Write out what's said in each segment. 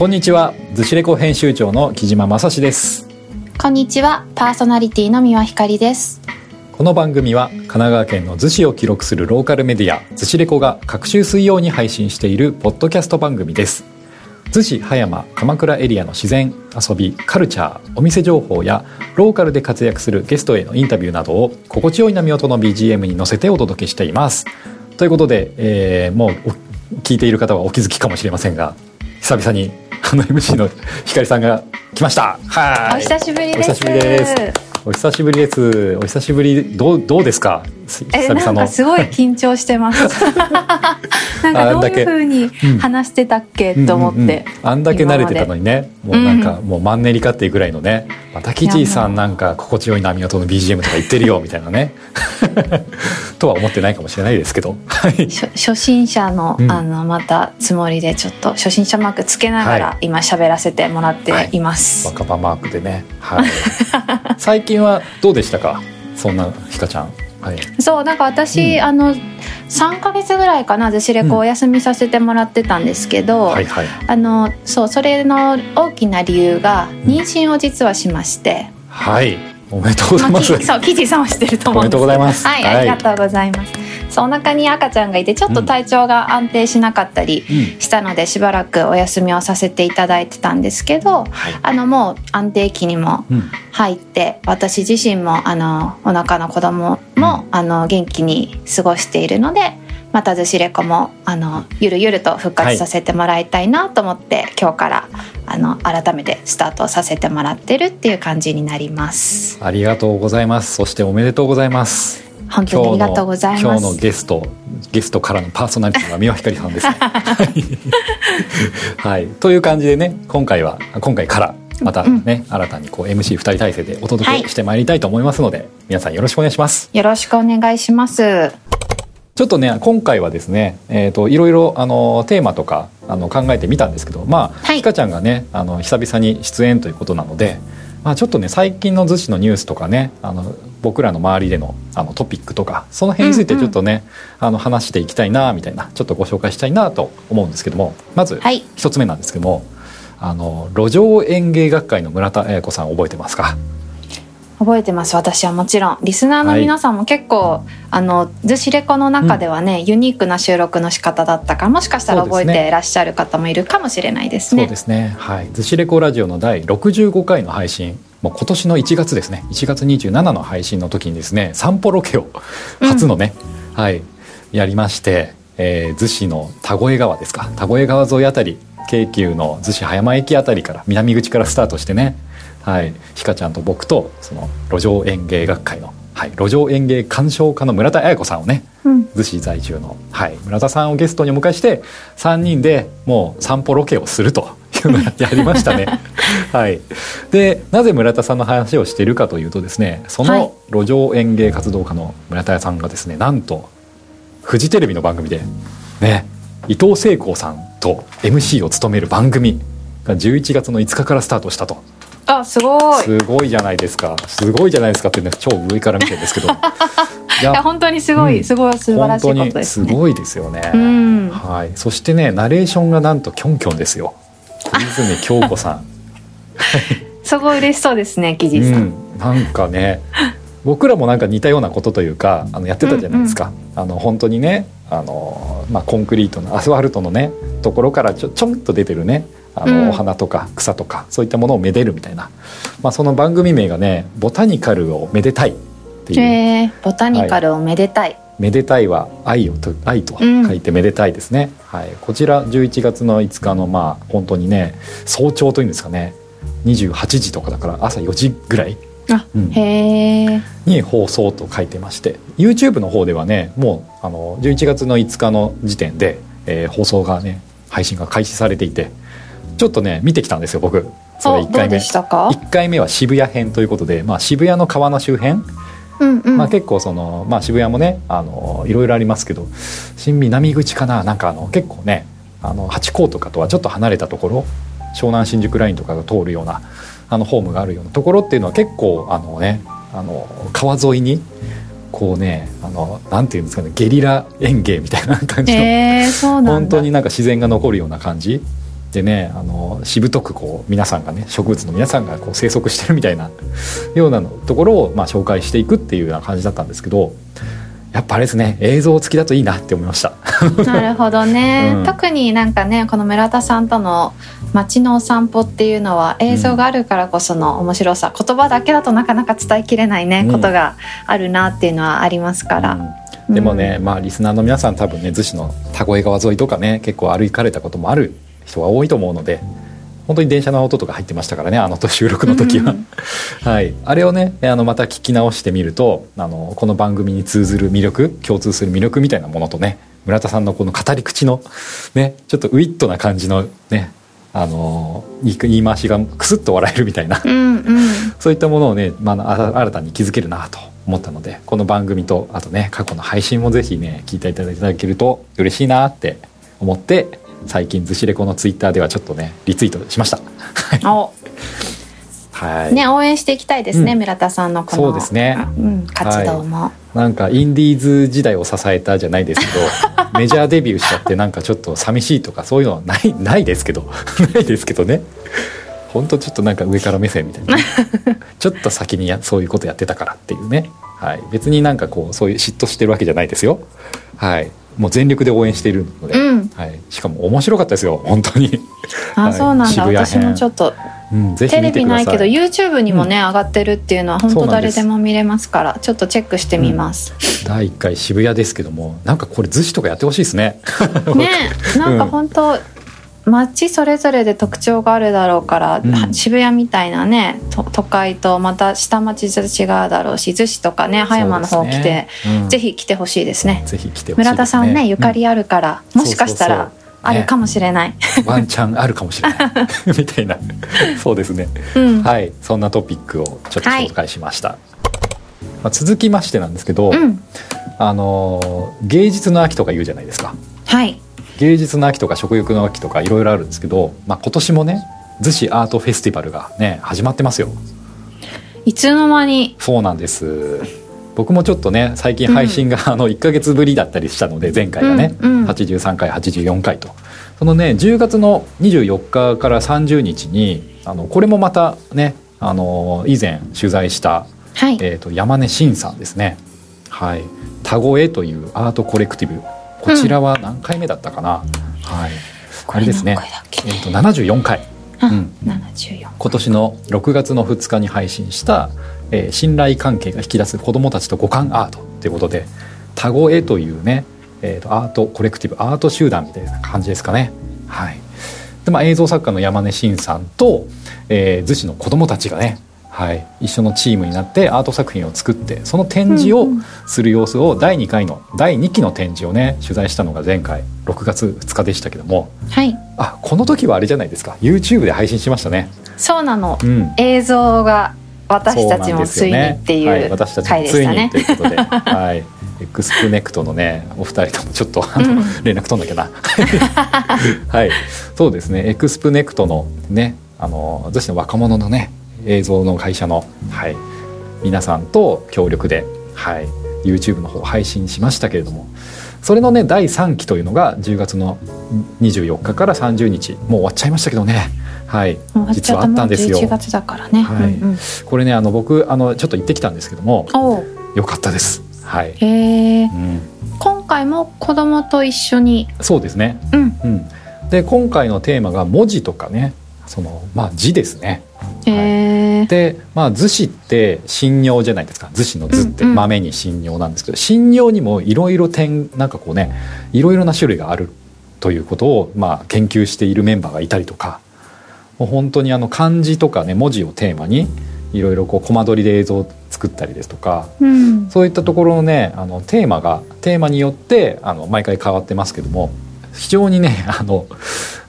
こんにちは、ズシレコ編集長の木島正史です。こんにちは、パーソナリティの三輪ひかりです。この番組は神奈川県の逗子を記録するローカルメディア逗子レコが各週水曜に配信しているポッドキャスト番組です逗子葉山鎌倉エリアの自然遊びカルチャーお店情報やローカルで活躍するゲストへのインタビューなどを心地よい波音の BGM に乗せてお届けしていますということで、えーもうお聞いている方はお気づきかもしれませんが久々にあの MC のひかりさんが来ましたはいお久しぶりです。お久しぶりですお久しぶりです。お久しぶり、どう、どうですか？す え、なんか。すごい緊張してます。なんかどういう風に話してたっけ？と思って。うんうんうんあんだけ慣れてたのにね、もうなんか、もうマンネリかっていうぐらいのね。またキジーさんなんか心地よい波音の BGM とか言ってるよみたいなね。とは思ってないかもしれないですけど。はい。初初心者の、うんあのまたつもりでちょっと初心者マークつけながら、はい今喋らせてもらっています。若葉マークでね。はい。最近はどうでしたか？そんなひかちゃん。はい。そうなんか私、うんあの3ヶ月ぐらいかなずしレコお休みさせてもらってたんですけど、はいはい。あのそうそれの大きな理由が妊娠を実はしまして、はい。おめでとうございます。あきそうキジさんは知ってると思おめでとううんですございます。はい、ありがとうございます。そうお腹に赤ちゃんがいてちょっと体調が安定しなかったりうん。したのでしばらくお休みをさせていただいてたんですけどはい。あのもう安定期にもうん。入って私自身もあのお腹の子供も、あの元気に過ごしているのでまたずしレコもあのゆるゆると復活させてもらいたいなと思って、今日からあの改めてスタートさせてもらってるっていう感じになります。ありがとうございます。そしておめでとうございます。本当にありがとうござい今日のます。ゲストゲストからのパーソナリティは三輪ひかりさんです、ね。はい、という感じでね今回は今回からまたね、新たにこう MC2 人体制でお届けしてまいりたいと思いますので、皆さんよろしくお願いします。よろしくお願いします。ちょっとね今回はですね、えー、といろいろあのテーマとかあの考えてみたんですけどまあ、はいひかちゃんがねあの久々に出演ということなので、まあ、ちょっとね最近の逗子のニュースとかねあの僕らの周りでのあのトピックとかその辺についてちょっとね、あの話していきたいなみたいなちょっとご紹介したいなと思うんですけどもまずはい。一つ目なんですけどもあの路上園芸学会の村田彩子さん覚えてますか？覚えてます私はもちろんリスナーの皆さんも結構、あの「ズシレコ」の中ではね、ユニークな収録の仕方だったからもしかしたら覚えてらっしゃる方もいるかもしれないですねそうですね。はい。ズシレコラジオの第65回の配信、もう今年の1月ですね。1月27の配信の時にですね、散歩ロケを初のね、はい、やりまして、えー、逗子の田越川ですか。田越川沿いあたり、京急の逗子葉山駅あたりから南口からスタートしてね、はい、ひかちゃんと僕とその路上園芸学会の、はい、路上園芸鑑賞家の村田彩子さんをね、うん。逗子在住の、はい、村田さんをゲストにお迎えして3人でもう散歩ロケをするというのを やりましたね。はい、でなぜ村田さんの話をしているかというとですねそはい。の路上園芸活動家の村田さんがですねなんとフジテレビの番組でね伊藤聖光さんと MC を務める番組が11月の5日からスタートしたと。あすごい。すごいじゃないですか。すごいじゃないですかってね超上から見てるんですけど。い いや本当にすごい、うん。すごい素晴らしいこと本当にですねすごいですよね。うん。はい、そしてねナレーションがなんとキョンキョンですよ。小泉京子さん、すごい嬉しそうですねキジさん、うん、なんかね僕らもなんか似たようなことというかあのやってたじゃないですか、あの本当にねあの、まあ、コンクリートのアスファルトのねところからちょちょんと出てるね。あの、うん。お花とか草とかそういったものをめでるみたいな、まあ、その番組名がね「ボタニカルをめでたい」っていう。えーボタニカルをめでたい、めでたいは愛をと愛とうん。書いてめでたいですね、はい、こちら11月の5日のまあ本当にね早朝というんですかね。28時とかだから朝4時ぐらい。あ、うん。へえ。に放送と書いてまして。YouTube の方ではねもうあの11月の5日の時点で、えー放送がね配信が開始されていてちょっとね見てきたんですよ僕。それ1どう回目でしたか？1回目は渋谷編ということで、まあ、渋谷の川の周辺。うんうん、まあ、結構その、まあ、渋谷もねあのいろいろありますけど新南口かな？なんかあの結構ねあの八甲とかとはちょっと離れたところ湘南新宿ラインとかが通るようなあのホームがあるようなところっていうのは結構あのねあの川沿いにこうねあのなんていうんですかねゲリラ園芸みたいな感じの、えー、そうなんだ。本当になんか自然が残るような感じ。でねあのしぶとくこう皆さんがね植物の皆さんがこう生息してるみたいなようなところを、まあ、紹介していくっていうような感じだったんですけどやっぱあれですね映像付きだといいなって思いました なるほどね、うん。特になんかねこの村田さんとの街のお散歩っていうのは映像があるからこその面白さ、言葉だけだとなかなか伝えきれないね、うん。ことがあるなっていうのはありますから、うん。でもね、まあリスナーの皆さん多分ね逗子の田越川沿いとかね結構歩かれたこともある人が多いと思うので本当に電車の音とか入ってましたからねあの収録の時は、うん。はい、あれをねあのまた聞き直してみるとあのこの番組に通ずる魅力共通する魅力みたいなものとね村田さんのこの語り口のねちょっとウィットな感じのねあの言い回しがクスッと笑えるみたいなうんうん。そういったものをね、まあ、あ新たに気づけるなと思ったのでこの番組とあとね過去の配信もぜひね聞いていただけると嬉しいなって思って最近ずしレコのツイッターではちょっとねリツイートしました。おはい、ね応援していきたいですね、うん。村田さんのこのそうですね。うん、活動も、なんかインディーズ時代を支えたじゃないですけど メジャーデビューしちゃってなんかちょっと寂しいとかそういうのはない ないですけど ないですけどね。ほんとちょっとなんか上から目線みたいな。ちょっと先にやそういうことやってたからっていうね、はい、別になんかこうそういう嫉妬してるわけじゃないですよ。はい。もう全力で応援しているので、うん。はい、しかも面白かったですよ。本当に、あ、はい。そうなんだ。私もちょっとうん、ぜひテレビないいけど YouTube にもね、上がってるっていうのは本当誰でも見れますからちょっとチェックしてみます、第1回渋谷ですけどもなんかこれ逗子とかやってほしいですね。ねなんか本当、街それぞれで特徴があるだろうから、うん。渋谷みたいなねと都会とまた下町と違うだろうし逗子とかね葉山の方来て、ねうん。ぜひ来てほしいですね。ぜひ来てほしいです村田さんねゆかりあるから、もしかしたらあるかもしれない、ワンチャンあるかもしれない。みたいな。そうですね。うん、はい。そんなトピックをちょっと紹介しました、まあ、続きましてなんですけど、うん。あのー芸術の秋とか言うじゃないですか。はい。芸術の秋とか食欲の秋とかいろいろあるんですけど、まあ、今年もね逗子アートフェスティバルがね始まってますよ。いつの間に？そうなんです僕もちょっとね最近配信が、あの1ヶ月ぶりだったりしたので前回がね、うん。うん83回84回と。そのね10月の24日から30日にあのこれもまたねあの以前取材した、はい、えー、と山根慎さんですね。はい。田越というアートコレクティブ。こちらは何回目だったかな、はい。これあれですね。えー、と74回うん今年の6月の2日に配信した、えー信頼関係が引き出す子どもたちと五感アートということで田越というね、えーとアートコレクティブアート集団みたいな感じですかね。はいでまあ、映像作家の山根慎さんと、えー、逗子の子どもたちがね、はい、一緒のチームになってアート作品を作ってその展示をする様子を第2回の第2期の展示をね取材したのが前回6月2日でしたけども。はい。あこの時はあれじゃないですか。YouTube で配信しましたね。そうなの。うん。映像が私たちもついにっていはい、私たうちもついにということで、はい、エクスプネクトのねお二人ともちょっとあの、うん。連絡取んなきゃな。はい。そうですね。エクスプネクトのねあの女子の若者のね映像の会社の、はい、皆さんと協力で、はい、YouTube の方配信しましたけれどもそれのね第3期というのが10月の24日から30日もう終わっちゃいましたけどね。はい実はあゃったんですよ。11月だからね、はい。うんうん。これねあの僕あのちょっと行ってきたんですけどもよかったです。はい、へえうん、今回も子供と一緒に？そうですね。うん。うん。で今回のテーマが文字とかねそのまあ字ですね。へえでまあ逗子って神尿じゃないですか。逗子の図ってうんうん。豆に神尿なんですけど神尿にもいろいろ点なんかこうねいろいろな種類があるということをまあ研究しているメンバーがいたりとかもう本当にあの漢字とかね文字をテーマにいろいろこうコマ撮りで映像を作ったりですとかうん。そういったところのねあのテーマがテーマによってあの毎回変わってますけども非常にねあの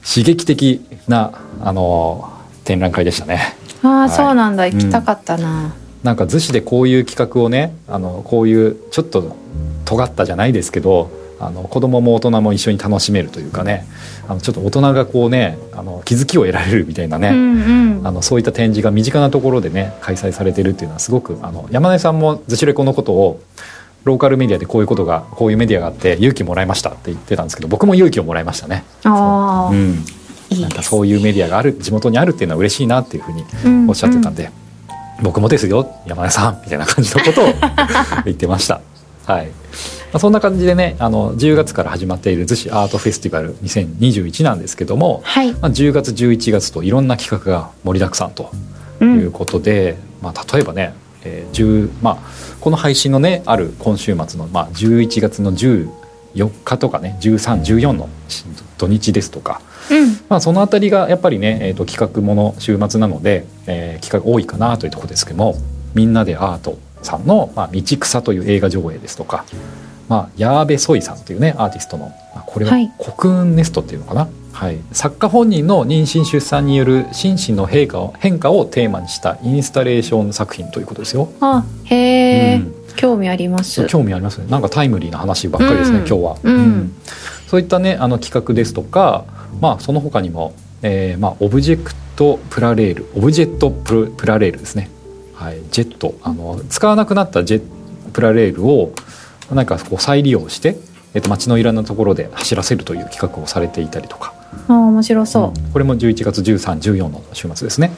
刺激的なあの展覧会でしたね。ああ、はい。そうなんだ。行きたかったな、なんか逗子でこういう企画をねあのこういうちょっと尖ったじゃないですけどあの子供も大人も一緒に楽しめるというかねあのちょっと大人がこうねあの気づきを得られるみたいなね、うんうん。あのそういった展示が身近なところでね開催されてるっていうのはすごくあの山根さんも逗子レコのことをローカルメディアでこういうことがこういうメディアがあって勇気もらいましたって言ってたんですけど僕も勇気をもらいましたね。ああ、うん、なんかそういうメディアがある地元にあるっていうのは嬉しいなっていうふうにおっしゃってたんで、僕もですよ山根さんみたいな感じのことを言ってました。はい。まあ、そんな感じでねあの10月から始まっている逗子アートフェスティバル2021なんですけども、はい、まあ、10月11月といろんな企画が盛りだくさんとう、いうんことで、まあ、例えばね、えー10まあ、この配信のねある今週末の、まあ、11月の14日とかね1314の土日ですとか、うん。まあ、そのあたりがやっぱりね、えー、と企画もの週末なので、えー企画多いかなというところですけども「みんなでアート」さんの「まあ、道草」という映画上映ですとか、まあ、ヤーベソイさんというねアーティストの、まあ、これははい。コクーンネストっていうのかな、はい、作家本人の妊娠出産による心身の変化を変化をテーマにしたインスタレーション作品ということですよ。あへえ、うん。興味あります。興味ありますね。なんかタイムリーな話ばっかりですね、うん。今日は、うん。そういったねあの企画ですとかまあその他にも、えーまあ、オブジェクトプラレールオブジェットプラプラレールですね。はい。ジェット。あの使わなくなったジェプラレールをなんかこう再利用して、えっと街のいろんなところで走らせるという企画をされていたりとか。あ面白そう、うん。これも11月1314の週末ですね。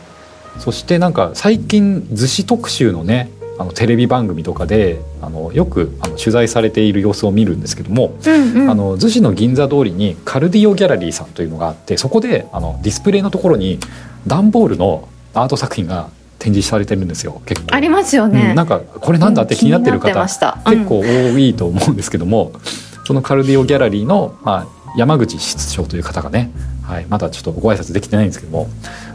そしてなんか最近逗子特集のねあのテレビ番組とかであのよくあの取材されている様子を見るんですけども、うんうん。あの逗子の銀座通りにカルディオギャラリーさんというのがあってそこであのディスプレイのところに段ボールのアート作品が展示されてるんですよ結構。ありますようんね、なんかこれなんだって気になってる方うん。結構多いと思うんですけども、そのカルディオギャラリーの、まあ、山口室長という方がね、はい、まだちょっとご挨拶できてないんですけども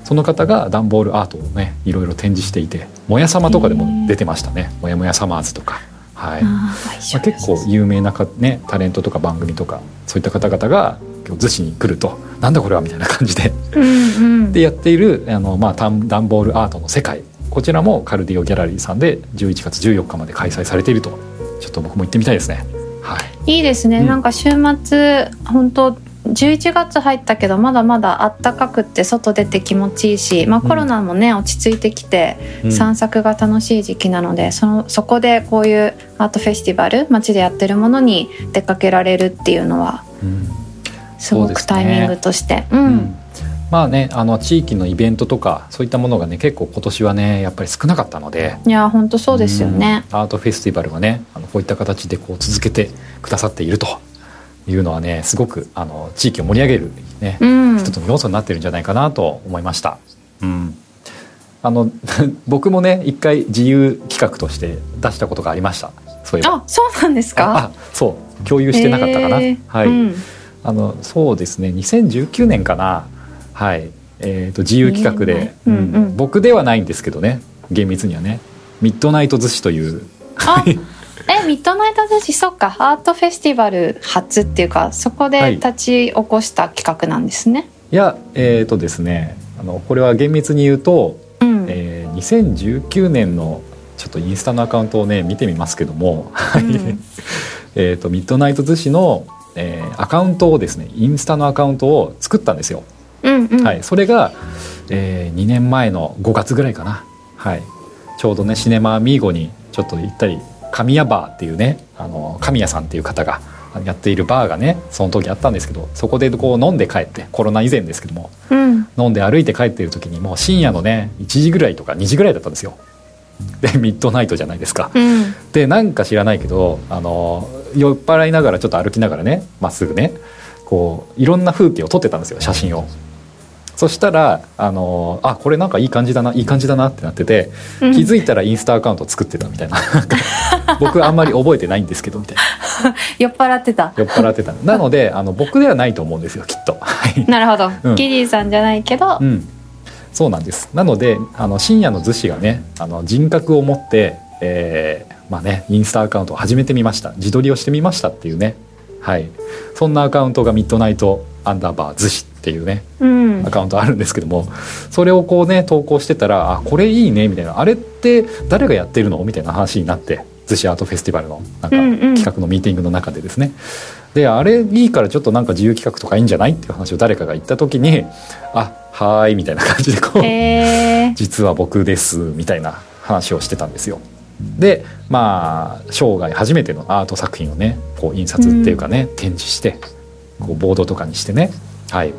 その方が段ボールアートをねいろいろ展示していて「もやさま」とかでも出てましたね「もやもやサマーズ」とか。はい。まあ、結構有名なか、ね、タレントとか番組とかそういった方々が今日逗子に来ると「なんだこれは」みたいな感じで。うんうん。でやっているあの、まあ、段段ボールアートの世界。こちらもカルディオギャラリーさんで11月14日まで開催されていると。ちょっと僕も行ってみたいですね。はい、いいですね、うんなんか週末本当11月入ったけどまだまだ暖かくって外出て気持ちいいし、まあ、うん。コロナもね、落ち着いてきてうん。散策が楽しい時期なのでそのそこでこういうアートフェスティバル街でやってるものに出かけられるっていうのはうん。すごくタイミングとして。う,、うん。まあねあの地域のイベントとかそういったものがね結構今年はねやっぱり少なかったので。いや本当そうですよね、うん。アートフェスティバルがねあのこういった形でこう続けてくださっているというのはねすごくあの地域を盛り上げる、ねうん。一つの要素になってるんじゃないかなと思いました。うん。あの 僕もね一回自由企画として出したことがありました。そういえば。あそうなんですか？ああそう。共有してなかったかな、へー。はい、うん。あのそうですね。2019年かな。はい。えー、と自由企画で、うん。うん。僕ではないんですけどね。厳密にはね。ミッドナイト寿司という。あ えミッドナイト寿司そっか。アートフェスティバル初っていうかそこはい。で立ち起こした企画なんですね、いやえっ、とですねあのこれは厳密に言うと、うん、えー2019年のちょっとインスタのアカウントをね見てみますけども、はい。う んえっとミッドナイト寿司の、えーアカウントをですねインスタのアカウントを作ったんですよ。うんうん。はい、それが、え2年前の5月ぐらいかな、はい、ちょうどねシネマアミーゴにちょっと行ったり神谷バーっていうねあの神谷さんっていう方がやっているバーがねその時あったんですけどそこでこう飲んで帰ってコロナ以前ですけどもうん飲んで歩いて帰っている時にもう深夜のね1時ぐらいとか2時ぐらいだったんですよ。でミッドナイトじゃないですか。うんでなんか知らないけどあの酔っ払いながらちょっと歩きながらねまっすぐねこういろんな風景を撮ってたんですよ写真を。そしたらあのあこれなんかいい感じだないい感じだなってなっててうん。気づいたらインスタアカウント作ってたみたいな。僕あんまり覚えてないんですけどみたいな。酔っ払ってた。酔っ払ってた。なのであの僕ではないと思うんですよきっと。はい。なるほど、うん。ギリーさんじゃないけど、うん、そうなんです。なのであの深夜の逗子がねあの人格を持って、えーまあね、インスタアカウントを始めてみました。自撮りをしてみましたっていうね、はい、そんなアカウントがミッドナイトアンダーバー逗子っていうねうん。アカウントあるんですけどもそれをこうね投稿してたらあこれいいねみたいな。あれって誰がやってるの？みたいな話になって逗子アートフェスティバルのなんかうんうん。企画のミーティングの中でですね、であれいいからちょっとなんか自由企画とかいいんじゃない？っていう話を誰かが言った時にあはーいみたいな感じでこう、えー、実は僕ですみたいな話をしてたんですよ。でまあ生涯初めてのアート作品をねこう印刷っていうかね、展示してこうボードとかにしてね。はい。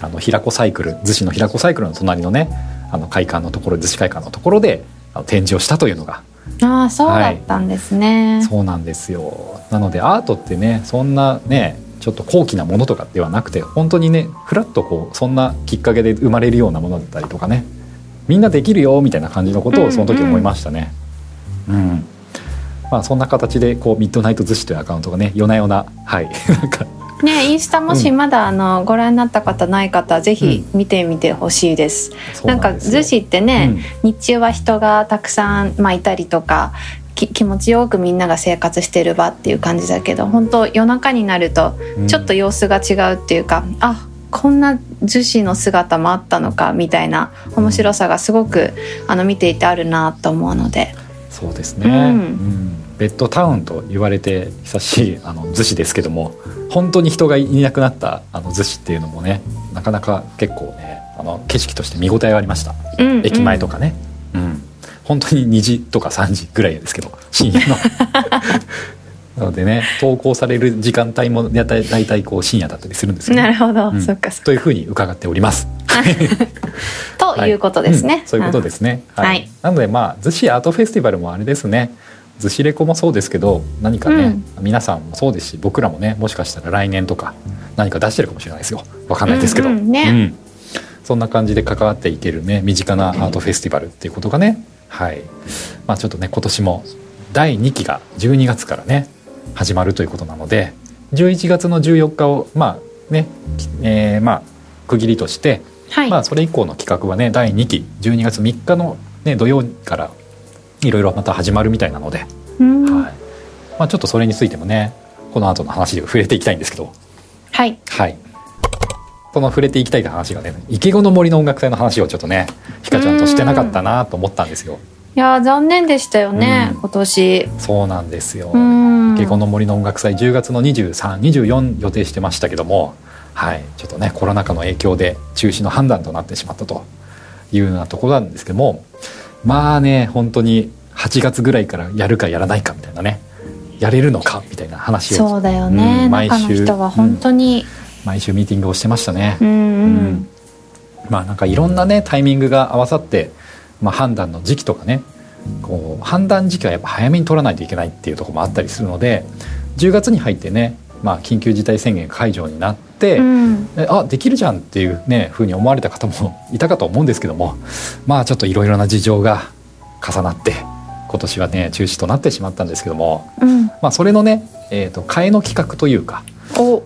あの平子サイクル逗子の平子サイクルの隣のねあの会館のところ逗子会館のところで展示をしたというのが。ああそうだったんですね、はい、そうなんですよ。なのでアートってねそんなねちょっと高貴なものとかではなくて本当にねふらっとこうそんなきっかけで生まれるようなものだったりとかねみんなできるよみたいな感じのことをその時思いましたね。うん、うん、まあ、そんな形でこうミッドナイト寿司というアカウントがね夜な夜なはい。なんかね、インスタもしまだあのご覧になった方ない方ぜひ見てみてほしいです。うん、なんか逗子ってね、うん、日中は人がたくさんまあいたりとか気持ちよくみんなが生活してる場っていう感じだけど本当夜中になるとちょっと様子が違うっていうか、うん、あこんな樹脂の姿もあったのかみたいな面白さがすごくあの見ていてあるなと思うので。そうですね、うん、うん、ベッドタウンと言われて久しいあの逗子ですけども本当に人がいなくなったあの逗子っていうのもねなかなか結構ねあの景色として見応えありました、うんうん、駅前とかね、うん、本当に2時とか3時ぐらいですけど深夜の。なのでね投稿される時間帯も大体大体こう深夜だったりするんですよ、ね、なるほど、うん、そっかそっか。というふうに伺っております。ということですね、はい。うん、そういうことですね、はい、はい、なのでまあ逗子アートフェスティバルもあれですね逗子レコもそうですけど何かね、うん、皆さんもそうですし僕らもねもしかしたら来年とか何か出してるかもしれないですよ。わかんないですけど、うんうんね。うん、そんな感じで関わっていけるね身近なアートフェスティバルっていうことがねはい。まあちょっとね今年も第2期が12月からね始まるということなので11月の14日をまあね、えー、まあ区切りとして、はい、まあそれ以降の企画はね第2期12月3日の、ね、土曜からいろいろまた始まるみたいなので、はい。まあ、ちょっとそれについてもねこの後の話で触れていきたいんですけど。はい、はい、その触れていきたい話がね池子の森の音楽祭の話をちょっとねひかちゃんとしてなかったなと思ったんですよ。いや残念でしたよね、うん、今年。そうなんですよ。下校の森の音楽祭10月の2324予定してましたけどもはい。ちょっとねコロナ禍の影響で中止の判断となってしまったというようなところなんですけどもまあね本当に8月ぐらいからやるかやらないかみたいなね。やれるのかみたいな話を。そうだよね、うん、毎週。人は本当に、うん、毎週ミーティングをしてましたね。うん、うん、まあなんかいろんなねタイミングが合わさってまあ、判断の時期とかね。こう判断時期はやっぱ早めに取らないといけないっていうところもあったりするので10月に入ってね、まあ、緊急事態宣言解除になって、うん、あできるじゃんっていうねふうに思われた方も いたかと思うんですけどもまあちょっといろいろな事情が重なって今年はね中止となってしまったんですけども、うん、まあ、それのね、えーと、替えの企画というか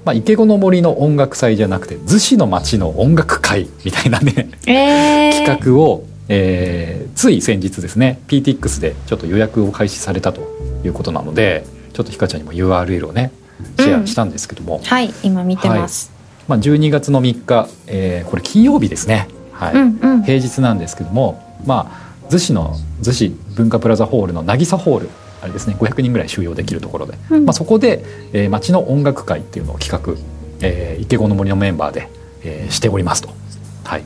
まあ、池子の森の音楽祭じゃなくて逗子の町の音楽会みたいなね、えー、企画をえー、つい先日ですね PTX でちょっと予約を開始されたということなのでちょっとひかちゃんにも URL をねシェアしたんですけども、うん、はい今見てます、はい、まあ、12月の3日、えー、これ金曜日ですね、はい、うんうん、平日なんですけどもまあ逗子の逗子文化プラザホールの渚ホールあれですね500人ぐらい収容できるところで、うん、まあ、そこで、えー、町の音楽会っていうのを企画、えー、池子の森のメンバーで、えー、しておりますと。はい。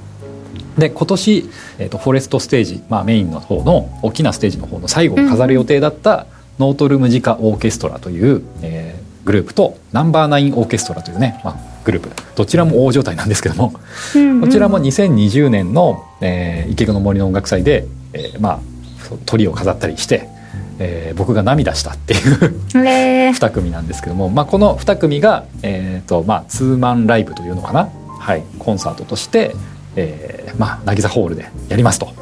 で今年、えーと、フォレストステージ、まあ、メインの方の大きなステージの方の最後を飾る予定だった、ノートルムジカオーケストラという、えー、グループとナンバーナインオーケストラというね、まあ、グループ。どちらも大状態なんですけども、うんうん、こちらも2020年の、えー、池の森の音楽祭で、えー、まあ鳥を飾ったりして、えー、僕が涙したっていう2 組なんですけども、まあ、この2組が、えーとまあ、ツーマンライブというのかな、はい、コンサートとして、えー、まあ渚ホールでやりますという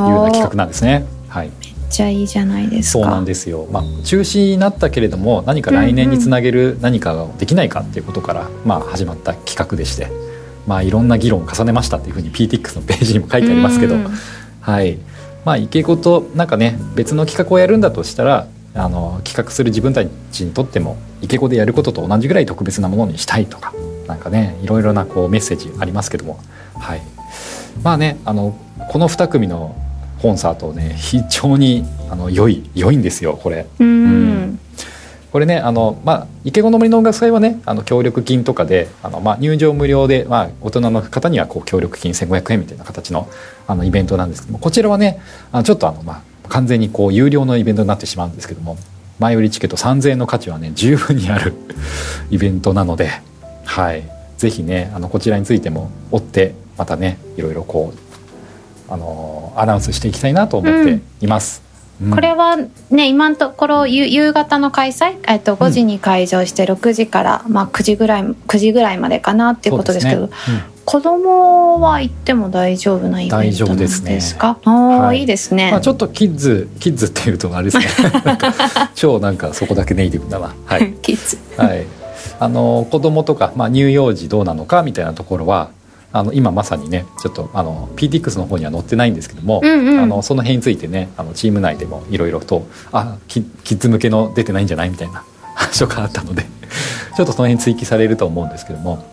ような企画なんですね。はい。めっちゃいいじゃないですか。そうなんですよ。まあ中止になったけれども何か来年につなげる何かができないかっていうことから、まあ始まった企画でして、まあいろんな議論を重ねましたっていうふうに PTX のページにも書いてありますけど、うん、はい。まあ池子となんかね別の企画をやるんだとしたら。あの企画する自分たちにとっても池子でやることと同じぐらい特別なものにしたいとかなんかねいろいろなこうメッセージありますけどもはい、まあねあのこの2組のコンサートね非常にあの良い良いんですよこれ。うん。これねあの、まあ、池子の森の音楽祭はねあの協力金とかであの、まあ、入場無料で、まあ、大人の方にはこう協力金1500円みたいな形のあのイベントなんですけどもこちらはねあのちょっとあの、まあ、完全にこう有料のイベントになってしまうんですけども前売りチケット3000円の価値はね十分にある イベントなので、はい、ぜぜひねあのこちらについても追ってまたねいろいろこうあのアナウンスしていきたいなと思っています。うん。これはね今のところ夕夕方の開催、えっと、5時に開場して6時から、まあ、9時ぐらい9時ぐらいまでかなっていうことですけどそうですね子供は行っても大丈夫なイベントなん大丈夫ですね。ですかおーはい。いいですね、まあ、ちょっとキッズキッズっていうとあれですね。超なんかそこだけネイティブだなはい、キッズ。はい、あの子供とか、まあ、乳幼児どうなのかみたいなところはあの今まさにねちょっとあの PTX の方には載ってないんですけども、うんうん。あのその辺についてねあのチーム内でもいろいろとあキキッズ向けの出てないんじゃないみたいな話とかあったのでちょっとその辺追記されると思うんですけども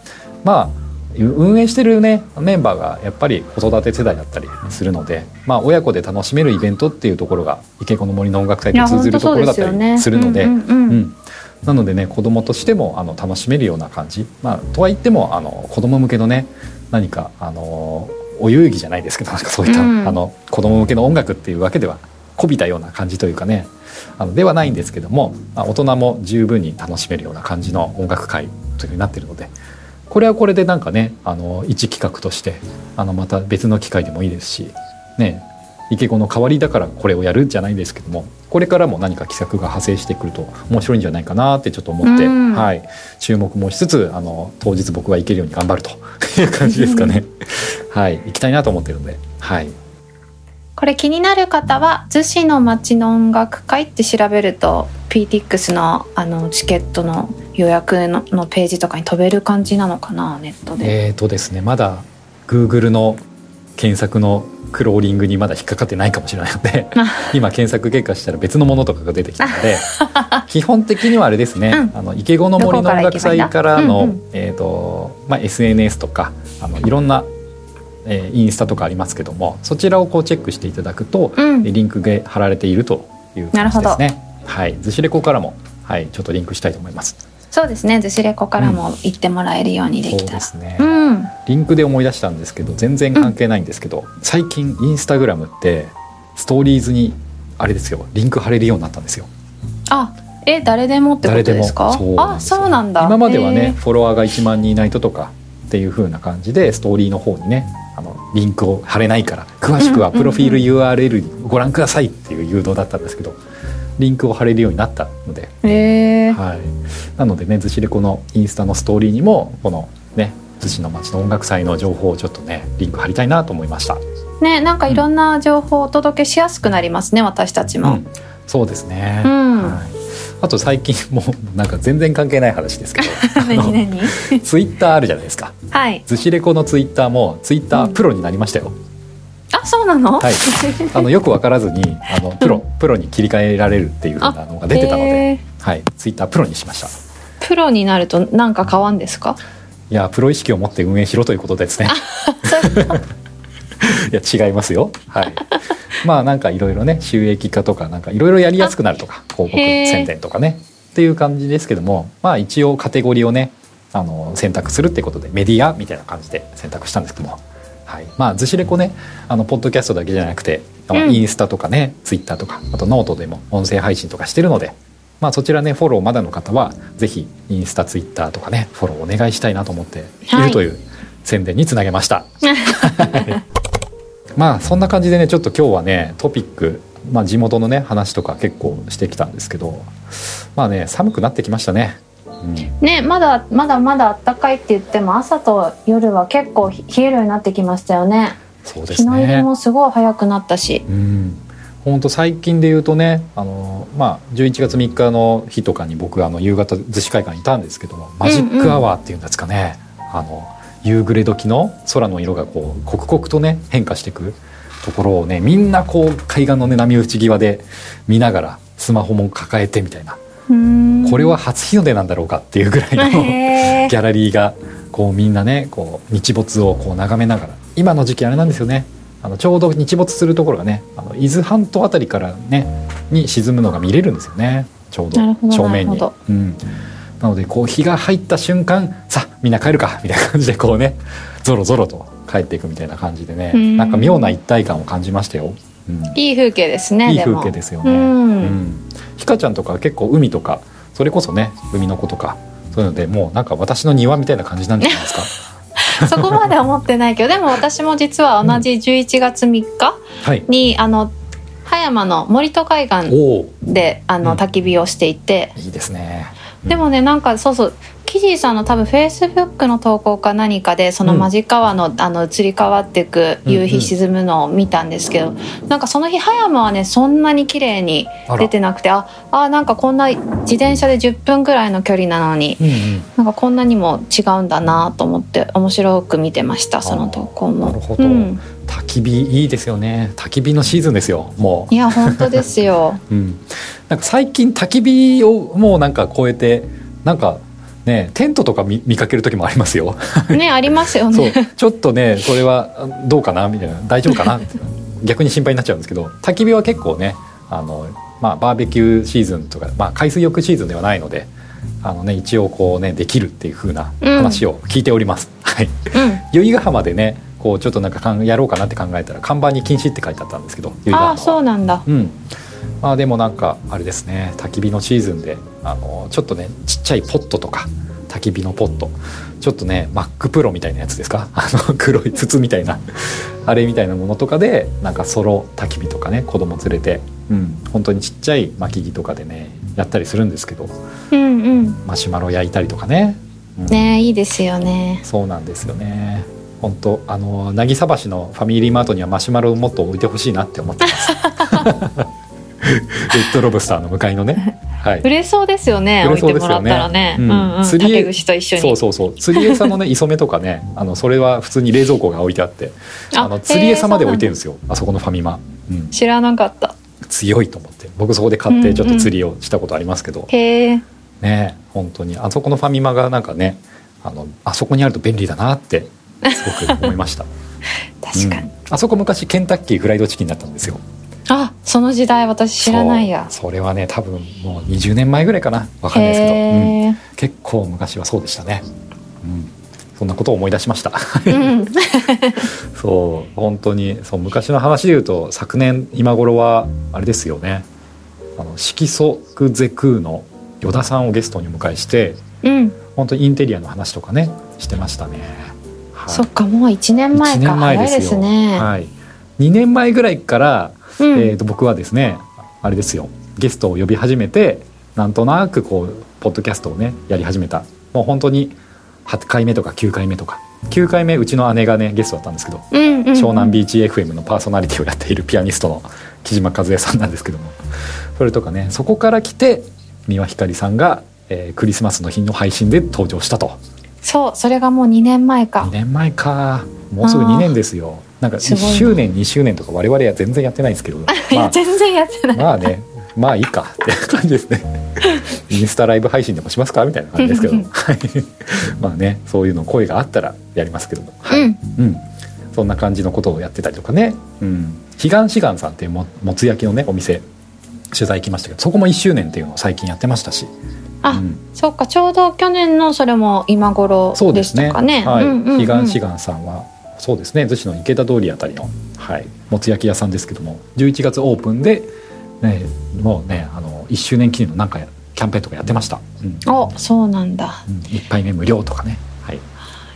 まあ運営してるねメンバーがやっぱり子育て世代だったりするので、まあ、親子で楽しめるイベントっていうところが池子の森の音楽祭と通ずるところだったりするので。なのでね子供としてもあの楽しめるような感じ、まあ、とは言ってもあの子供向けのね何かあのお遊戯じゃないですけどなんかそういった、うん。あの子供向けの音楽っていうわけではこびたような感じというかねあのではないんですけども、まあ、大人も十分に楽しめるような感じの音楽会というふうになってるのでこれはこれでなんかねあの一企画としてあのまた別の機会でもいいですしね池子の代わりだからこれをやるじゃないですけどもこれからも何か企画が派生してくると面白いんじゃないかなってちょっと思って、うん。はい、注目もしつつあの当日僕は行けるように頑張ると いう感じですかね。はい、行きたいなと思ってるので、はい、これ気になる方は逗子の街の音楽会って調べると PTX のあのチケットの予約ののページとかに飛べる感じなのかなネットで、えーとですね。まだ Google の検索のクローリングにまだ引っかかってないかもしれないので 今検索結果したら別のものとかが出てきたので 基本的にはあれですね、うん。あの池子の森の音楽祭からのえーとまあ、SNS とかあのいろんな、えーインスタとかありますけどもそちらをこうチェックしていただくと、うん。リンクが貼られているという感じですね。はい、ずしレコからも、はい、ちょっとリンクしたいと思います。そうですね。逗子レコからも行ってもらえるようにでそうきたらですね。うんリンクで思い出したんですけど全然関係ないんですけど、最近インスタグラムってストーリーズにあれですよ。リンク貼れるようになったんですよ。あえ誰でもってことですか？そうあそうなんだ。今まではへねフォロワーが1万人いないととかっていう風な感じでストーリーの方にねあのリンクを貼れないから詳しくはプロフィール URL ご覧くださいっていう誘導だったんですけどリンクを貼れるようになったので。えへえはい、なのでね「ずしレコ」のインスタのストーリーにもこのね逗子の町の音楽祭の情報をちょっとねリンク貼りたいなと思いました、ねなんかいろんな情報をお届けしやすくなりますね私たちも。うん、そうですね、うん。はい、あと最近もうなんか全然関係ない話ですけど。何何？ツイッターあるじゃないですか。はい。ずしレコのツイッターもツイッタープロになりましたよ、あそうなの、はい。あのよく分からずにあのプロプロに切り替えられるっていうのが出てたので、はい、ツイッタープロにしました。プロになるとなんか変わんですか？いやプロ意識を持って運営しろということですね。いや違いますよ。はい。まあなんかいろいろね収益化とかなんかいろいろやりやすくなるとか広告宣伝とかねっていう感じですけどもまあ一応カテゴリーをねあの選択するってことでメディアみたいな感じで選択したんですけども、はい、まあずしレコねあのポッドキャストだけじゃなくて、まあうんインスタとかねツイッターとかあとノートでも音声配信とかしてるので。まあそちらねフォローまだの方はぜひインスタツイッターとかねフォローお願いしたいなと思っていはいるという宣伝につなげました。まあそんな感じでねちょっと今日はねトピック、まあ、地元のね話とか結構してきたんですけどまあね寒くなってきましたね。うん、ねまだまだまだ暖かいって言っても朝と夜は結構ひ冷えるようになってきましたよね。そうです日の入りね。もすごい早くなったし。うん、本当最近で言うとねあの、まあ、11月3日の日とかに僕あの夕方逗子会館にいたんですけどもマジックアワーっていうんですかね、あの夕暮れ時の空の色がこう刻々とね変化していくところをねみんなこう海岸のね波打ち際で見ながらスマホも抱えてみたいなこれは初日の出なんだろうかっていうぐらいの ギャラリーがこうみんなねこう日没をこう眺めながら。今の時期あれなんですよね。あのちょうど日没するところがねあの伊豆半島あたりからねに沈むのが見れるんですよね。ちょうど。正面に。うん、なのでこう日が入った瞬間さあみんな帰るかみたいな感じでこうねぞろぞろと帰っていくみたいな感じでねうん。なんか妙な一体感を感じましたよ。うん。いい風景ですねいい風景ですよね。ううんんひかちゃんとか結構海とかそれこそね海の子とかそういうのでもうなんか私の庭みたいな感じなんじゃないですか？そこまで思ってないけどでも私も実は同じ11月3日はい。に、あの葉山の森戸海岸であのうん。焚き火をしていて、いいですね。でもねなんかそうそうキジーさんの多分フェイスブックの投稿か何かでそのうん。間近川の,、あの移り変わっていく夕うん。うん日沈むのを見たんですけど、なんかその日葉山はねそんなに綺麗に出てなくてああなんかこんな自転車で10分ぐらいの距離なのにうんうん。なんかこんなにも違うんだなと思って面白く見てましたその投稿も。なるほど。うん、焚き火いいですよね。焚き火のシーズンですよもいや本当ですよ。う、うん、なんか最近焚き火をもうなんか超えてなんかねテントとか見見かける時もありますよ。ねありますよそう。ね。ちょっとねそれはどうかな？みたいな。大丈夫かな？逆に心配になっちゃうんですけど焚き火は結構ねあの、まあ、バーベキューシーズンとか、まあ、海水浴シーズンではないのであの、ね、一応こうねできるっていう風な話を聞いております。はい。うん。由比ヶ浜でねこうちょっとなんかかんやろうかなって考えたら看板に禁止って書いてあったんですけどああそうなんだ。うんまあでもなんかあれですね焚き火のシーズンであのちょっとねちっちゃいポットとか焚き火のポットちょっとね Mac プロみたいなやつですか？あの黒い筒みたいなあれみたいなものとかでなんかソロ焚き火とかね子供連れてうん本当にちっちゃい薪木とかでねやったりするんですけどうんうん。マシュマロ焼いたりとかね、うん。ねいいですよね。そうなんですよね。本当あの渚橋のファミリーマートにはマシュマロをもっと置いてほしいなって思ってます。レ ッドロブスターの向かいのね。はい。売れそうですよね売れそうですよね。ったらね。ううんんうん。釣り竹串と一緒に。そうそうそう。釣り餌のね磯目とかね あのそれは普通に冷蔵庫が置いてあってあの釣り餌まで置いてるんですよ。あそこのファミマ、うん、知らなかった。強いと思って。僕そこで買ってちょっと釣りをしたことありますけど、へえ。ね本当に。あそこのファミマがなんかねあのあそこにあると便利だなってすごく思いました。確かに。うん。あそこ昔ケンタッキーフライドチキンだったんですよあその時代私知らないや。それはね多分もう20年前ぐらいかな。わかんないですけど、うん。結構昔はそうでしたね、うん、そんなことを思い出しました。うん。そう本当にそう昔の話で言うと昨年今頃はあれですよね。あの色即ゼクーの依田さんをゲストにお迎えしてうん。本当にインテリアの話とかねしてましたね、はい。そっかもう1年前一か早いですね。はい、2年前ぐらいから、うん。えー、と僕はですねあれですよ。ゲストを呼び始めてなんとなくこうポッドキャストをねやり始めた。もう本当に8回目とか9回目とか。9回目うちの姉がねゲストだったんですけど、うんうんうん。湘南ビーチ FM のパーソナリティをやっているピアニストの木島和恵さんなんですけども。それとかねそこから来て三輪ひかりさんが、えークリスマスの日の配信で登場したと。そうそれがもう2年前2か。年前か。もうすぐ2年ですよなんかすごいな1周年2周年とか我々は全然やってないんですけど。いまあや全然やってない。まあねまあいいか。って感じですね。インスタライブ配信でもしますかみたいな感じですけど。まあねそういうの声があったらやりますけども、はい。うん。うん、そんな感じのことをやってたりとかね、うん、彼岸志願さんっていうももつ焼きのねお店取材行きましたけどそこも1周年っていうのを最近やってましたし、あ、うん、そうかちょうど去年のそれも今頃でしそうですね。たかね。はいうんうん。うん彼岸志願さんはそうですね。逗子の池田通りあたりの、はい、もつ焼き屋さんですけども11月オープンで、ね、もうねあの1周年記念のなんかキャンペーンとかやってました、うん。おそうなんだ。うん、1杯目無料とかね、はい。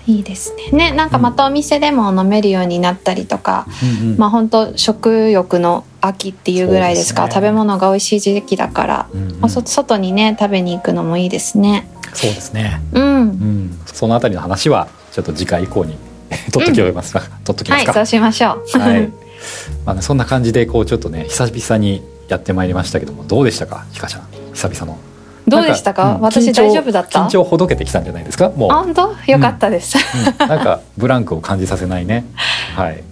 いいですね。ねなんかまたお店でも飲めるようになったりとか、うんうん。まあ本当食欲の秋っていうぐらいですか。ね。食べ物が美味しい時期だから、うんうん。外にね食べに行くのもいいですね。そうですね、うん。うん、そのあたりの話はちょっと次回以降に 取っときます。か、取っときますか。はいそうしましょう。はい。まあね、そんな感じでこうちょっとね久々にやってまいりましたけどもどうでしたか？ひかちゃん久々の。どうでしたか？なん私大丈夫だった？緊張ほどけてきたんじゃないですか？もう、あ本当？よかったです。うん。なんかブランクを感じさせないね。はい。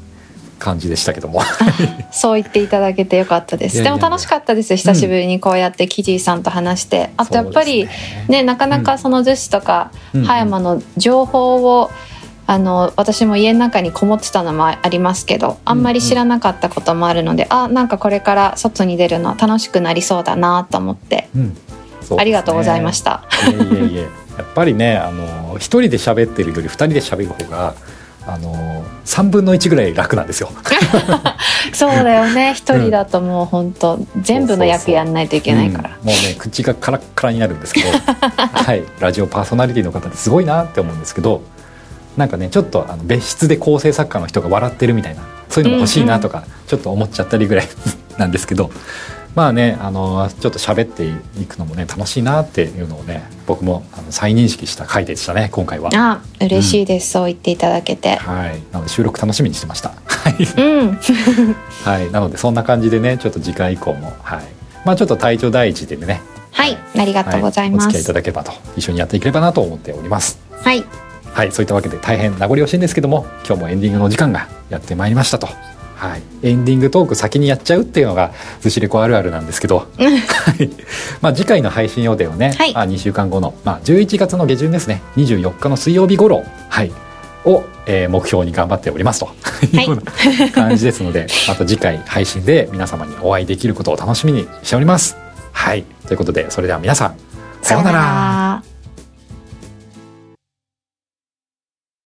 感じでしたけども。そう言っていただけてよかったです。でも楽しかったです。久しぶりにこうやってキジーさんと話して、あとやっぱりそうですね。なかなかその逗子とかうん。葉山の情報をあの私も家の中にこもってたのもありますけどあんまり知らなかったこともあるので、あなんかこれから外に出るの楽しくなりそうだなと思って、うん。ね。ありがとうございました。いえいえいえ。やっぱりねあの一人で喋ってるより二人で喋る方があの3分の1ぐらい楽なんですよ。そうだよね。一人だともう本当、全部の役やんないといけないから、うん。もうね口がカラッカラになるんですけど。はい。ラジオパーソナリティの方ってすごいなって思うんですけどなんかねちょっとあの別室で構成作家の人が笑ってるみたいなそういうのも欲しいなとかちょっと思っちゃったりぐらいなんですけどまあねあのちょっと喋っていくのもね楽しいなっていうのをね僕もあの再認識した回でしたね今回は。あ嬉しいです、そう言っていただけて。はい、なので収録楽しみにしてました。はいうん。はい、なのでそんな感じでねちょっと次回以降もはい。まあちょっと体調第一でね。はい。ありがとうございまはお付き合いいすただければと一緒にやっていければなと思っております。はいはいそういったわけで大変名残惜しいんですけども今日もエンディングのお時間がやってまいりましたと。はい。エンディングトーク先にやっちゃうっていうのがずしレコあるあるなんですけど。はい。まあ次回の配信予定はね、はい。あ2週間後の、まあ、11月の下旬ですね。24日の水曜日頃はい。を、えー目標に頑張っておりますと。い。うような感じですので、また次回配信で皆様にお会いできることを楽しみにしております。はい。ということで、それでは皆さん、さようなら。ら